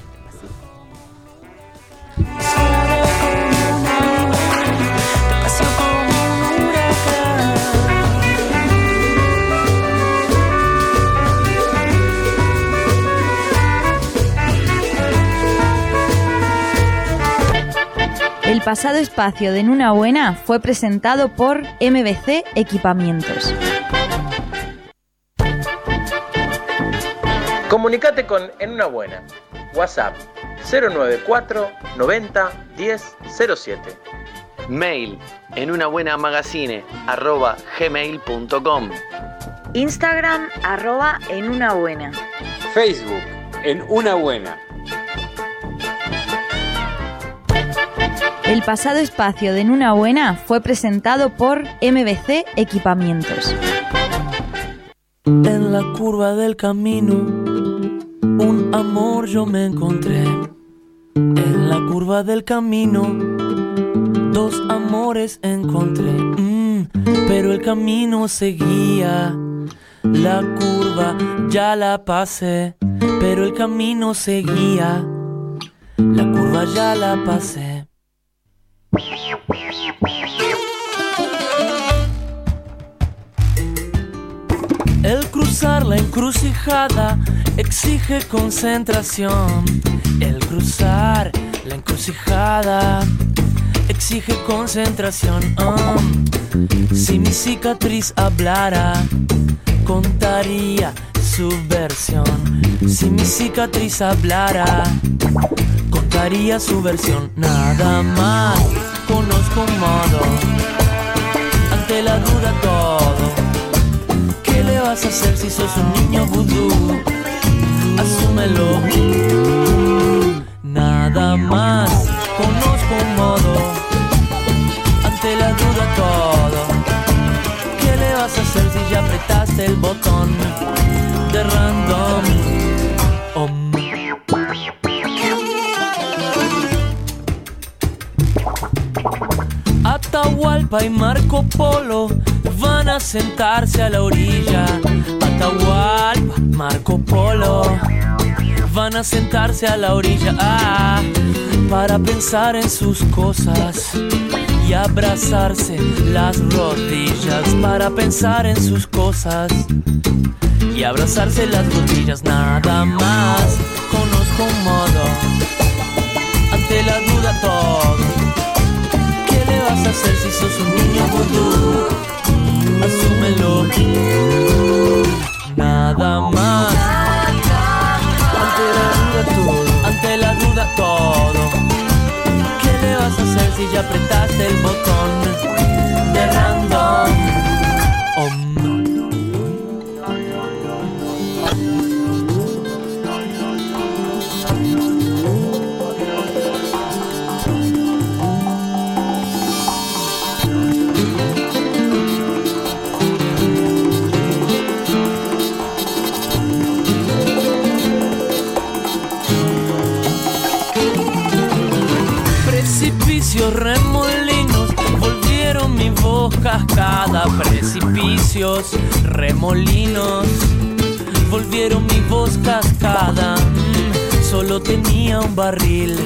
El pasado espacio de Nuna Buena fue presentado por MBC Equipamientos. Comunicate con En una buena. WhatsApp 094 90 10 07. Mail en una buena magazine arroba gmail.com. Instagram arroba en una buena. Facebook, en una buena. El pasado espacio de En una buena fue presentado por MBC Equipamientos. En la curva del camino, un amor yo me encontré. En la curva del camino, dos amores encontré. Mm, pero el camino seguía. La curva ya la pasé, pero el camino seguía. La curva ya la pasé. Cruzar la encrucijada exige concentración. El cruzar la encrucijada exige concentración. Ah, si mi cicatriz hablara, contaría su versión. Si mi cicatriz hablara, contaría su versión. Nada más conozco un modo. Ante la duda todo. ¿Qué vas a hacer si sos un niño vudú? Asúmelo. Nada más conozco un modo. Ante la duda todo. ¿Qué le vas a hacer si ya apretaste el botón de random? Y Marco Polo van a sentarse a la orilla. Atahualpa, Marco Polo van a sentarse a la orilla ah, para pensar en sus cosas y abrazarse las rodillas para pensar en sus cosas y abrazarse las rodillas nada más conozco un modo ante la duda todo ¿qué le vas a hacer si sos un niño vudú? asúmelo. Nada más. Ante la duda todo. Ante la duda todo. ¿qué le vas a hacer si ya apretaste el botón de random? Cascada. Precipicios, remolinos, volvieron mi voz cascada. Mm, Solo tenía un barril.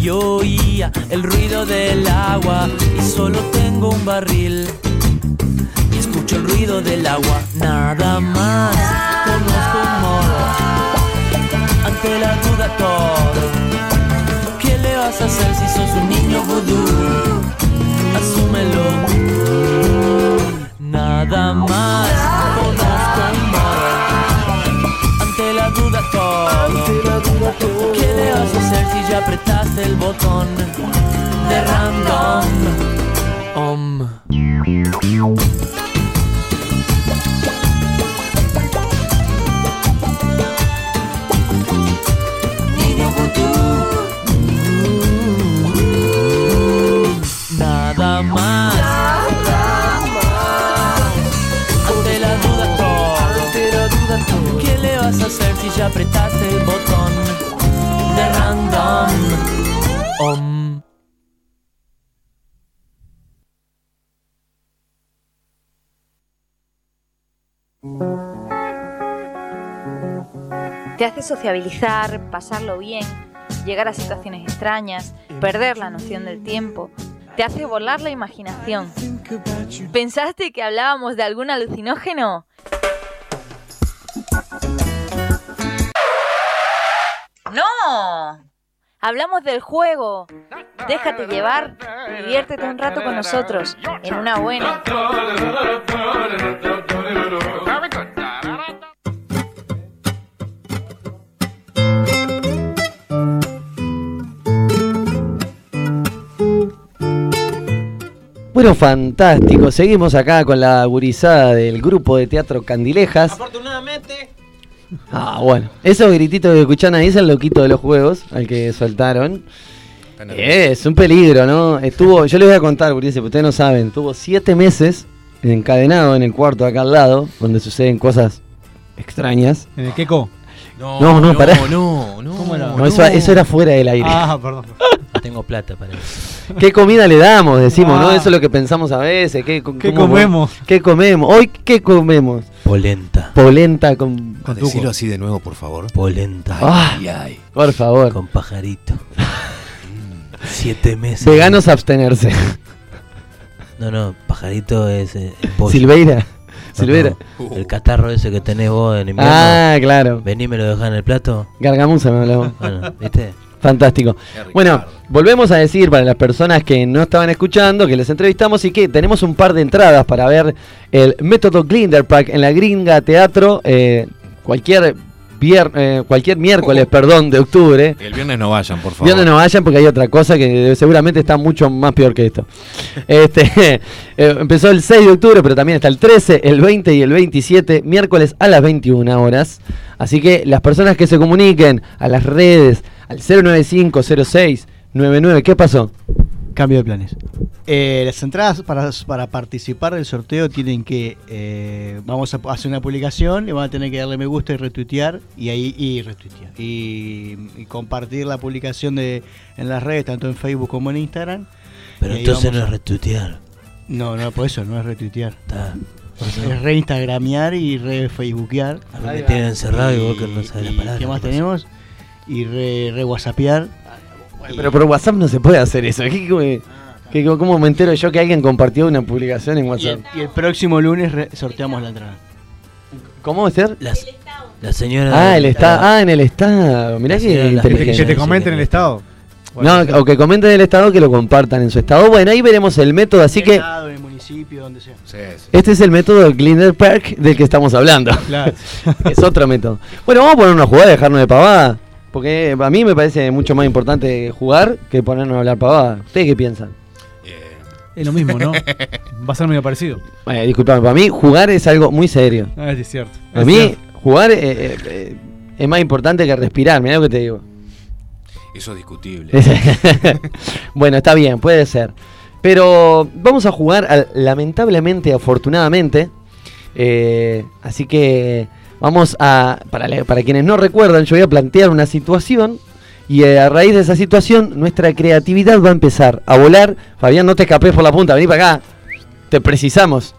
Yo oía el ruido del agua y solo tengo un barril. Y escucho el ruido del agua, nada más. Conozco un modo, ante la duda todo. ¿Qué le vas a hacer si sos un niño vudú? Nada más. Conozco un modo. Ante la duda todo. ¿Qué le vas a hacer si ya apretaste el botón de random? Om. Ya el botón de random? Om. Te hace sociabilizar, pasarlo bien, llegar a situaciones extrañas, perder la noción del tiempo. Te hace volar la imaginación. ¿Pensaste que hablábamos de algún alucinógeno? Hablamos del juego. Déjate llevar, diviértete un rato con nosotros, en una buena. Bueno, fantástico. Seguimos acá con la gurizada del grupo de teatro Candilejas. Afortunadamente. Ah, bueno. Esos grititos que escuchan ahí es el loquito de los juegos, al que soltaron. Es un peligro, ¿no? Estuvo, yo les voy a contar, porque ustedes no saben, estuvo siete meses encadenado en el cuarto acá al lado, donde suceden cosas extrañas. ¿En el Keko? No, no, pará. No, no, ¿Cómo era? No, eso, eso era fuera del aire. Ah, perdón. Tengo plata para eso. ¿Qué comida le damos? Decimos, ¿no? Ah. Eso es lo que pensamos a veces. ¿Qué, ¿Qué comemos? ¿Qué comemos? Hoy, ¿qué comemos? Polenta. Polenta con... Ah, Decilo así de nuevo, por favor. Polenta. Ah, Ay, ay. por favor. Con pajarito. Siete meses. Veganos abstenerse. No, no, pajarito es eh, pollo. Silveira. No, Silveira. no, El catarro ese que tenés vos en invierno. Ah, claro. Vení, me lo dejás en el plato. Gargamusa me hablaba. Bueno, ¿viste? Fantástico. Bueno, volvemos a decir para las personas que no estaban escuchando que les entrevistamos y que tenemos un par de entradas para ver el método Glinderpack en la Gringa Teatro eh, cualquier vier- eh, cualquier miércoles, perdón, de octubre. El viernes no vayan, por favor. Viernes no vayan porque hay otra cosa que seguramente está mucho más peor que esto. Este, eh, empezó el 6 de octubre, pero también está el 13, el 20 y el 27, miércoles a las 21 horas. Así que las personas que se comuniquen a las redes, al 0950699, ¿qué pasó? Cambio de planes. Eh, las entradas para, para participar del sorteo tienen que. eh, vamos a hacer una publicación, le van a tener que darle me gusta y retuitear. Y ahí. Y retuitear. Y, y compartir la publicación de, en las redes, tanto en Facebook como en Instagram. Pero Y entonces no es retuitear. No, no, por eso no es retuitear. Está. Es reinstagramear y re facebookear. A mí me tienen encerrado y vos que no sabés la y palabra, ¿Qué más tenemos? Y re, re whatsappear. Pero por WhatsApp no se puede hacer eso. ¿Qué- qué- qué- ¿Cómo me entero yo que alguien compartió una publicación en Y WhatsApp? el, y el próximo lunes re- sorteamos la entrada. ¿Cómo va a ser? La, la señora. Ah, del el estado. Ah, en el estado. Mirá que las Que que te comenten el estado. No, o que comenten el estado, que lo compartan en su estado. Bueno, ahí veremos el método, así que Estado, en el municipio, donde sea. Sí, sí. este es el método Glinder Park del que estamos hablando. Claro. es otro método. Bueno, vamos a poner una jugada y dejarnos de pavada. Porque a mí me parece mucho más importante jugar que ponernos a hablar pavada. ¿Ustedes qué piensan? Eh, Es lo mismo, ¿no? Va a ser medio parecido. Eh, disculpame, para mí jugar es algo muy serio. Ah, es cierto. A Es mí cierto. jugar eh, eh, eh, es más importante que respirar, mirá lo que te digo. eso es discutible. bueno, está bien, puede ser. Pero vamos a jugar, lamentablemente, afortunadamente. eh, así que vamos a, para, para quienes no recuerdan, yo voy a plantear una situación. Y eh, a raíz de esa situación, nuestra creatividad va a empezar a volar. Fabián, no te escapes por la punta, vení para acá. Te precisamos.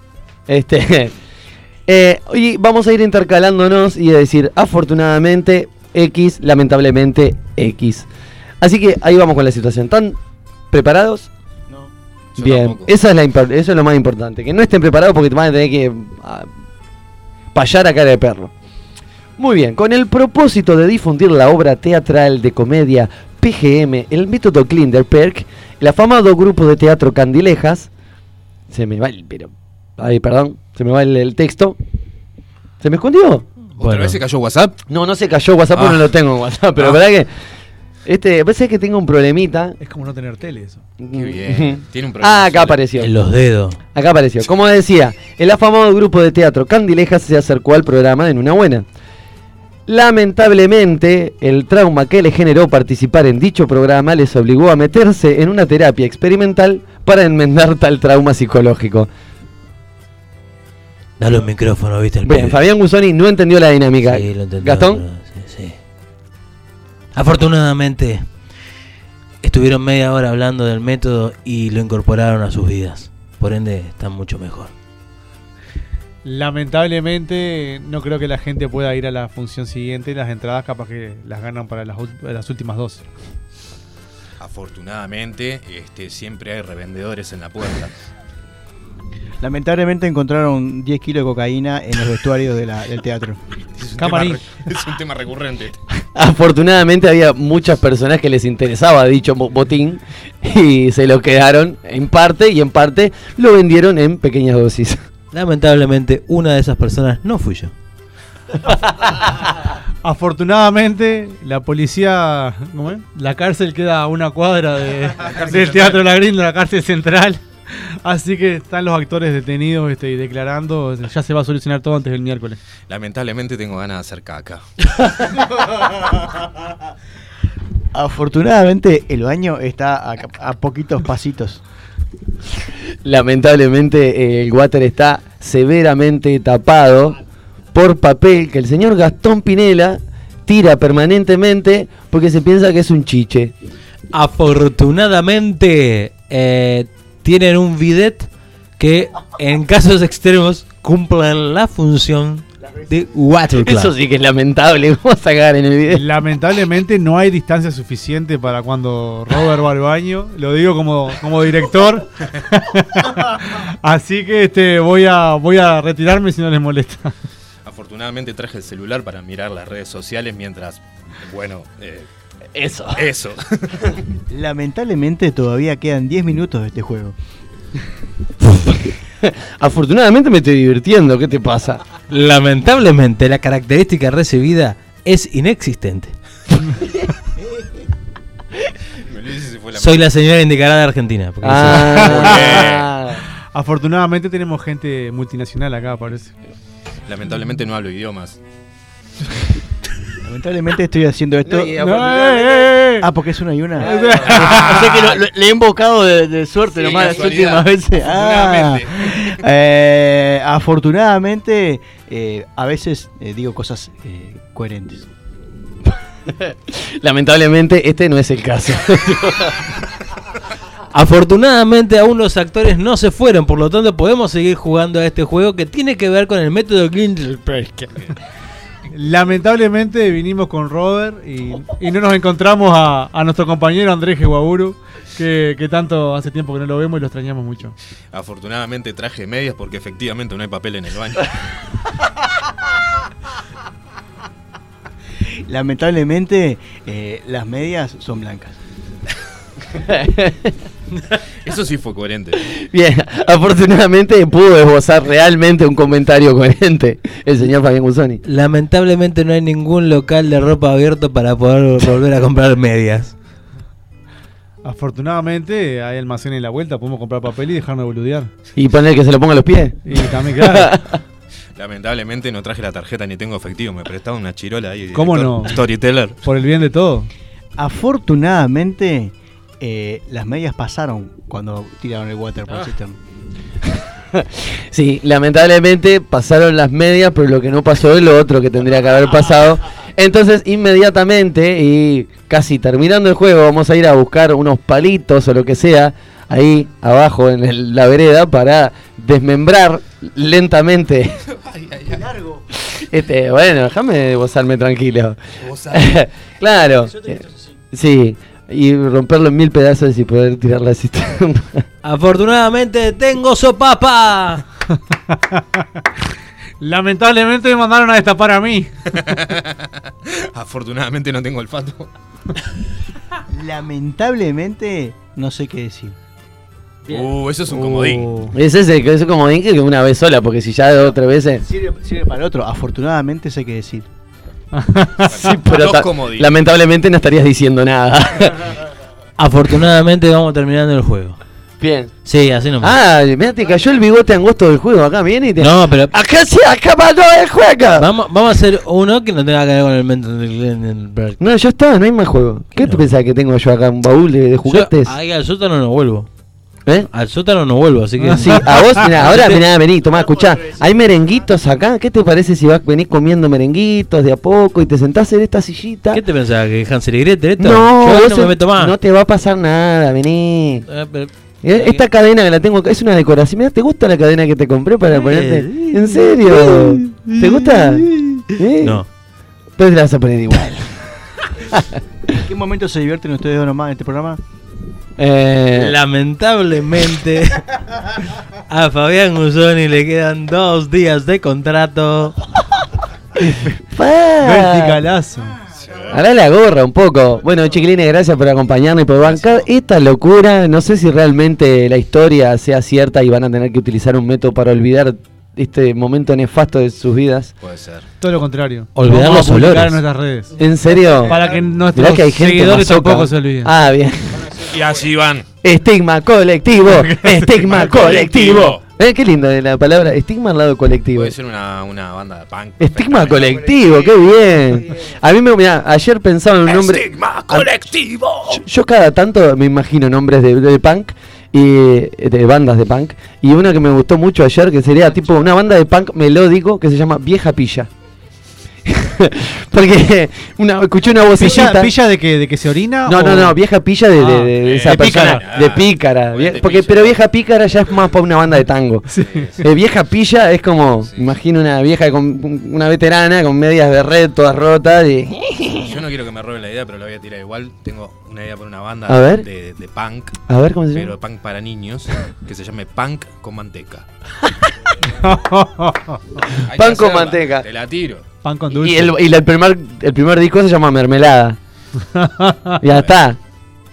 Este, eh, y vamos a ir intercalándonos y a decir, afortunadamente, X, lamentablemente, X. Así que ahí vamos con la situación. ¿Están preparados? Yo Bien, tampoco. esa es la eso es lo más importante. Que no estén preparados porque te van a tener que ah, payar a cara de perro. Muy bien, con el propósito de difundir la obra teatral de comedia PGM, el método Klinderperk, el afamado grupo de teatro Candilejas, se me va el, pero, ay, perdón, se me va el, el texto, ¿se me escondió? ¿Otra Bueno. vez se cayó WhatsApp? No, no se cayó WhatsApp, porque Ah. no lo tengo en WhatsApp, pero Ah. verdad que, este, parece que tengo un problemita. Es como no tener tele eso. Qué bien. Tiene un problema. Ah, acá apareció. En los dedos. Acá apareció. Como decía, el afamado grupo de teatro Candilejas se acercó al programa en una buena. Lamentablemente, el trauma que le generó participar en dicho programa les obligó a meterse en una terapia experimental para enmendar tal trauma psicológico. Dale un micrófono, ¿viste? El Bien, pibe. Fabián Gusoni no entendió la dinámica. Sí, lo entendió, Gastón, sí, sí. Afortunadamente, estuvieron media hora hablando del método y lo incorporaron a sus vidas. Por ende, están mucho mejor. Lamentablemente, no creo que la gente pueda ir a la función siguiente. Las entradas, capaz que las ganan para las, últimas dos. Afortunadamente, este, siempre hay revendedores en la puerta. Lamentablemente encontraron 10 kilos de cocaína en los vestuarios de la- del teatro. Es un, tema, es un tema recurrente. Afortunadamente había muchas personas que les interesaba dicho bo- botín y se lo quedaron en parte y en parte lo vendieron en pequeñas dosis. Lamentablemente, una de esas personas no fui yo. Afortunadamente, la policía. ¿Cómo es? La cárcel queda a una cuadra de- del Teatro La Grinda, la cárcel central. Así que están los actores detenidos este, y declarando. Ya se va a solucionar todo antes del miércoles. Lamentablemente tengo ganas de hacer caca. Afortunadamente, el baño está a, a poquitos pasitos. Lamentablemente el water está severamente tapado por papel que el señor Gastón Pinela tira permanentemente porque se piensa que es un chiche. Afortunadamente, eh, tienen un bidet que en casos extremos cumplen la función de water club. Eso sí que es lamentable. Vamos a sacar en el video. Lamentablemente no hay distancia suficiente para cuando Robert va al baño. Lo digo como, como director. Así que este voy a voy a retirarme si no les molesta. Afortunadamente traje el celular para mirar las redes sociales mientras, bueno, eh, Eso. eso. Lamentablemente, todavía quedan 10 minutos de este juego. Afortunadamente me estoy divirtiendo. ¿Qué te pasa? Lamentablemente, la característica recibida es inexistente. La Soy la señora indicada de Argentina. Ah. Afortunadamente tenemos gente multinacional acá, parece. Lamentablemente no hablo idiomas. Lamentablemente estoy haciendo esto. No, No, eh, eh, eh. Ah, porque es una y una. o sea que lo- lo- le he invocado de, de suerte Sí, nomás las últimas veces. Ah. Afortunadamente. Eh, afortunadamente, eh, a veces eh, digo cosas eh, coherentes. Lamentablemente este no es el caso. Afortunadamente aún los actores no se fueron, por lo tanto podemos seguir jugando a este juego que tiene que ver con el método Glindelberg. Lamentablemente vinimos con Robert y, y no nos encontramos a, a nuestro compañero Andrés Geguaburu, que, que tanto hace tiempo que no lo vemos y lo extrañamos mucho. Afortunadamente traje medias porque efectivamente no hay papel en el baño. Lamentablemente, eh, las medias son blancas. Eso sí fue coherente. Bien, afortunadamente pudo esbozar realmente un comentario coherente el señor Fabián Guzoni. Lamentablemente no hay ningún local de ropa abierto para poder volver a comprar medias. Afortunadamente hay almacén en la vuelta, podemos comprar papel y dejarnos de boludear. Y poner que se lo ponga a los pies. Y también, claro. Lamentablemente no traje la tarjeta ni tengo efectivo. Me prestaron una chirola ahí. ¿Cómo no? Storyteller. Por el bien de todo. Afortunadamente, eh, las medias pasaron cuando tiraron el water por el cisterno. Sí, lamentablemente pasaron las medias, pero lo que no pasó es lo otro que tendría que haber pasado. Entonces, inmediatamente y casi terminando el juego, vamos a ir a buscar unos palitos o lo que sea ahí abajo en el- la vereda para desmembrar lentamente. Este, bueno, déjame gozarme tranquilo. claro. Sí, y romperlo en mil pedazos y poder tirar la cisterna. Afortunadamente tengo sopapa. Lamentablemente me mandaron a destapar a mí. Afortunadamente no tengo olfato. Lamentablemente, no sé qué decir. Uh, eso es un comodín. Oh. Ese es el que es como dije que una vez sola, porque si ya dos o tres veces. Sirve, sirve para el otro. Afortunadamente sé qué decir. Sí, pero Dos ta- comodines. lamentablemente no estarías diciendo nada. Afortunadamente vamos terminando el juego. Bien. Sí, así nomás. Ah, mira, te cayó el bigote angosto del juego acá, viene y te. No, pero ¡Acá se ha acabado el juego! vamos, vamos a hacer uno que no tenga que ver con el Glindelberg. No, ya está, no hay más juego. ¿Qué tú No. pensás que tengo yo acá? ¿Un baúl de, de juguetes? Yo ahí al sótano no vuelvo. ¿Eh? Al sótano no vuelvo, así que. Ah, sí, a vos, mirá, ahora mirá, vení, tomá, escuchá. Hay merenguitos acá. ¿Qué te parece si vas venís comiendo merenguitos de a poco y te sentás en esta sillita? ¿Qué te pensabas? ¿Que Hansel y Gretel esto? No, Yo no me meto más. no te va a pasar nada, vení. Eh, pero- Eh, Esta cadena que la tengo es una decoración. Mira, ¿te gusta la cadena que te compré para ponerte? ¿En serio? ¿Te gusta? ¿Eh? No. Pero te la vas a poner igual. ¿En qué momento se divierten ustedes dos nomás en este programa? Eh, Lamentablemente a Fabián Guzoni le quedan dos días de contrato. Verticalazo. Hará la gorra un poco. Bueno, chiquilines, gracias por acompañarnos y por bancar esta locura. No sé si realmente la historia sea cierta y van a tener que utilizar un método para olvidar este momento nefasto de sus vidas. Puede ser. Todo lo contrario. Olvidar Vamos los a olores. en nuestras redes. ¿En serio? Para que nuestros que hay gente seguidores masoca. tampoco se olviden. Ah, bien. Y así van. Estigma colectivo. Estigma colectivo. Eh, qué linda la palabra. Estigma al lado colectivo. Puede ser una, una banda de punk. Estigma colectivo, qué bien. A mí me, mirá, ayer pensaba en un nombre. Estigma colectivo. Yo, yo cada tanto me imagino nombres de, de punk y de bandas de punk. Y una que me gustó mucho ayer que sería tipo una banda de punk melódico que se llama Vieja Pilla. Porque una, escuché una vocecita. ¿Pilla, pilla de, que, de que se orina? No, o- no, no, vieja pilla de, de- Ah, de de esa persona. pícara. De pícara. Vie- de porque, pilla. pero vieja pícara ya es más para una banda de tango. Eh, vieja pilla es como, imagino una vieja con una veterana con medias de red todas rotas y Yo no quiero que me roben la idea, pero la voy a tirar igual. Tengo una idea para una banda A ver. De, de punk. A ver, ¿cómo se Pero llama? punk para niños. Que se llame Punk con manteca. Pan con manteca. Te la tiro. Pan con dulce. Y, el, y el primer, el primer disco se llama Mermelada. ya está.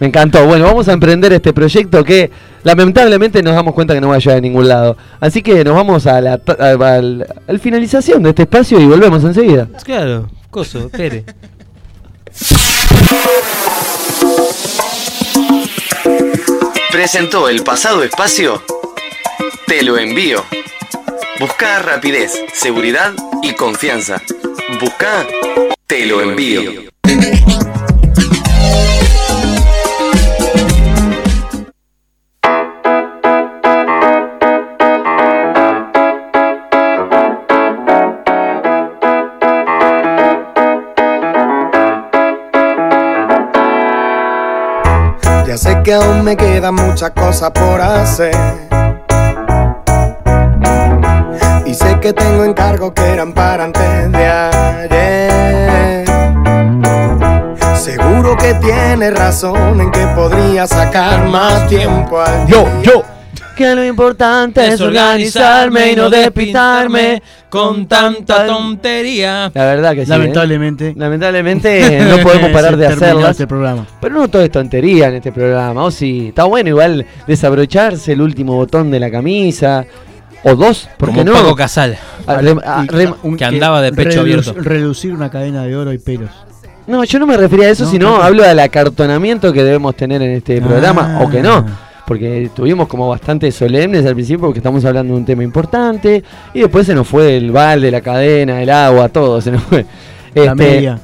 Me encantó. Bueno, vamos a emprender este proyecto que lamentablemente nos damos cuenta que no va a llegar a ningún lado. Así que nos vamos a la, a- al, al finalización de este espacio y volvemos enseguida. Claro, coso, espere. Presentó el pasado espacio. Te lo envío. Busca rapidez, seguridad y confianza. Busca Te lo envío. Ya sé que aún me quedan muchas cosas por hacer. Que tengo encargos que eran para antes de ayer. Seguro que tienes razón en que podría sacar más tiempo al Yo, día. yo. Que lo importante es organizarme y no despistarme con tanta tontería. La verdad que sí. Lamentablemente. ¿eh? Lamentablemente no podemos parar de hacerlas. este programa. Pero no todo es tontería en este programa. O sí, está bueno igual desabrocharse el último botón de la camisa. O dos, ¿por Como qué no? Paco Casal. Ah, ah, Y rem- un- que andaba de pecho abierto. Reducir una cadena de oro y pelos. No, yo no me refería a eso, No, sino no. hablo del acartonamiento que debemos tener en este programa, Ah. o que no. Porque estuvimos como bastante solemnes al principio porque estamos hablando de un tema importante y después se nos fue el balde, la cadena, el agua, todo se nos fue. La Este, media.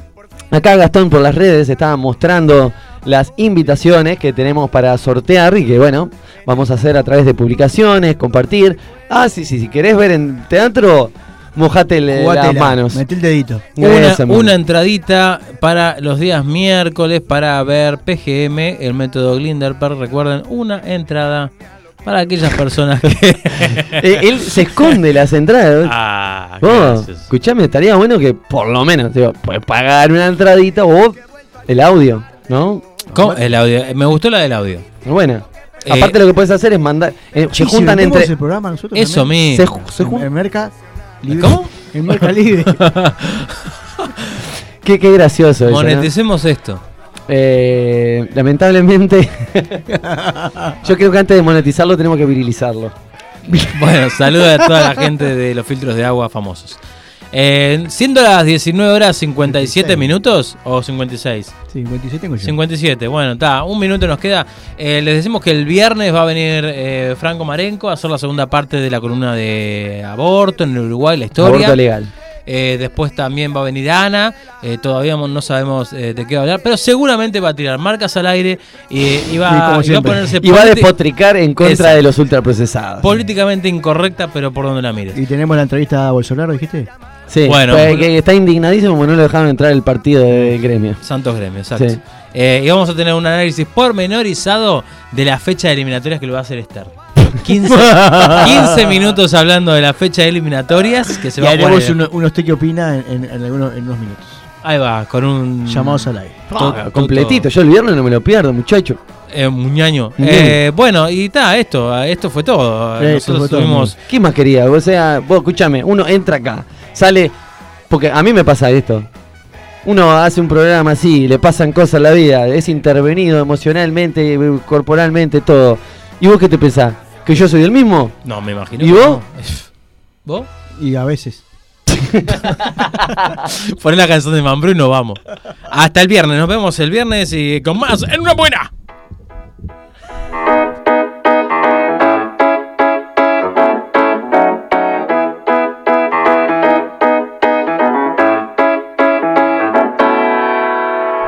Acá Gastón por las redes estaba mostrando las invitaciones que tenemos para sortear y que bueno, vamos a hacer a través de publicaciones, compartir. Ah, sí, sí, si querés ver en teatro, mojate las manos. Metí el dedito. Una, una entradita para los días miércoles para ver PGM, el método Glinderper. Recuerden, una entrada para aquellas personas que. Eh, él se esconde las entradas. ah, gracias. escuchame, estaría bueno que por lo menos, digo, puedes pagar una entradita o el audio, ¿no? ¿Cómo? El audio. Me gustó la del audio. Bueno, Eh, aparte lo que puedes hacer es mandar, eh, se juntan entre... el programa nosotros Eso. Se, mismo. ju- se En, jun- en Merca Libre. ¿Cómo? En Merca Libre. qué, qué gracioso eso, ¿no? Moneticemos esto. Eh, lamentablemente, yo creo que antes de monetizarlo tenemos que virilizarlo. Bueno, saluda a toda la gente de los filtros de agua famosos. Eh, siendo las 19 horas 57 56. minutos o 56. 57 tengo yo. 57, bueno, está, un minuto nos queda. Eh, les decimos que el viernes va a venir eh, Franco Marenco a hacer la segunda parte de la columna de aborto en el Uruguay, la historia. Aborto legal. Eh, después también va a venir Ana, eh, todavía no sabemos eh, de qué va a hablar, pero seguramente va a tirar marcas al aire y, va, como y va a ponerse Y va a despotricar en contra Exacto. de los ultraprocesados. políticamente incorrecta, pero por donde la mires. Y tenemos la entrevista a Bolsonaro, dijiste. Sí, Bueno, pues, que está indignadísimo porque no lo dejaron entrar el partido de gremio. Santos Gremio, exacto. Sí. Eh, y vamos a tener un análisis pormenorizado de la fecha de eliminatorias que lo va a hacer Esther. 15, 15 minutos hablando de la fecha de eliminatorias que se y va a haremos uno- unos te que opina en, en- en algunos, en unos minutos. Ahí va, con un. Llamados al aire. to- Ah, to- completito, yo el viernes no me lo pierdo, muchacho. Eh, muñaño. Eh, bueno, y está, esto, esto fue todo. Esto Nosotros fue todo, tuvimos. ¿Qué más quería? O sea, vos escúchame, uno entra acá, sale, porque a mí me pasa esto. uno hace un programa así, le pasan cosas en la vida, es intervenido emocionalmente, corporalmente, todo. ¿Y vos qué te pensás? ¿Que yo soy el mismo? No, me imagino. ¿Y vos? no. ¿Vos? Y a veces. Poné la canción de Mambrú y nos vamos. Hasta el viernes. Nos vemos el viernes y con más en una buena.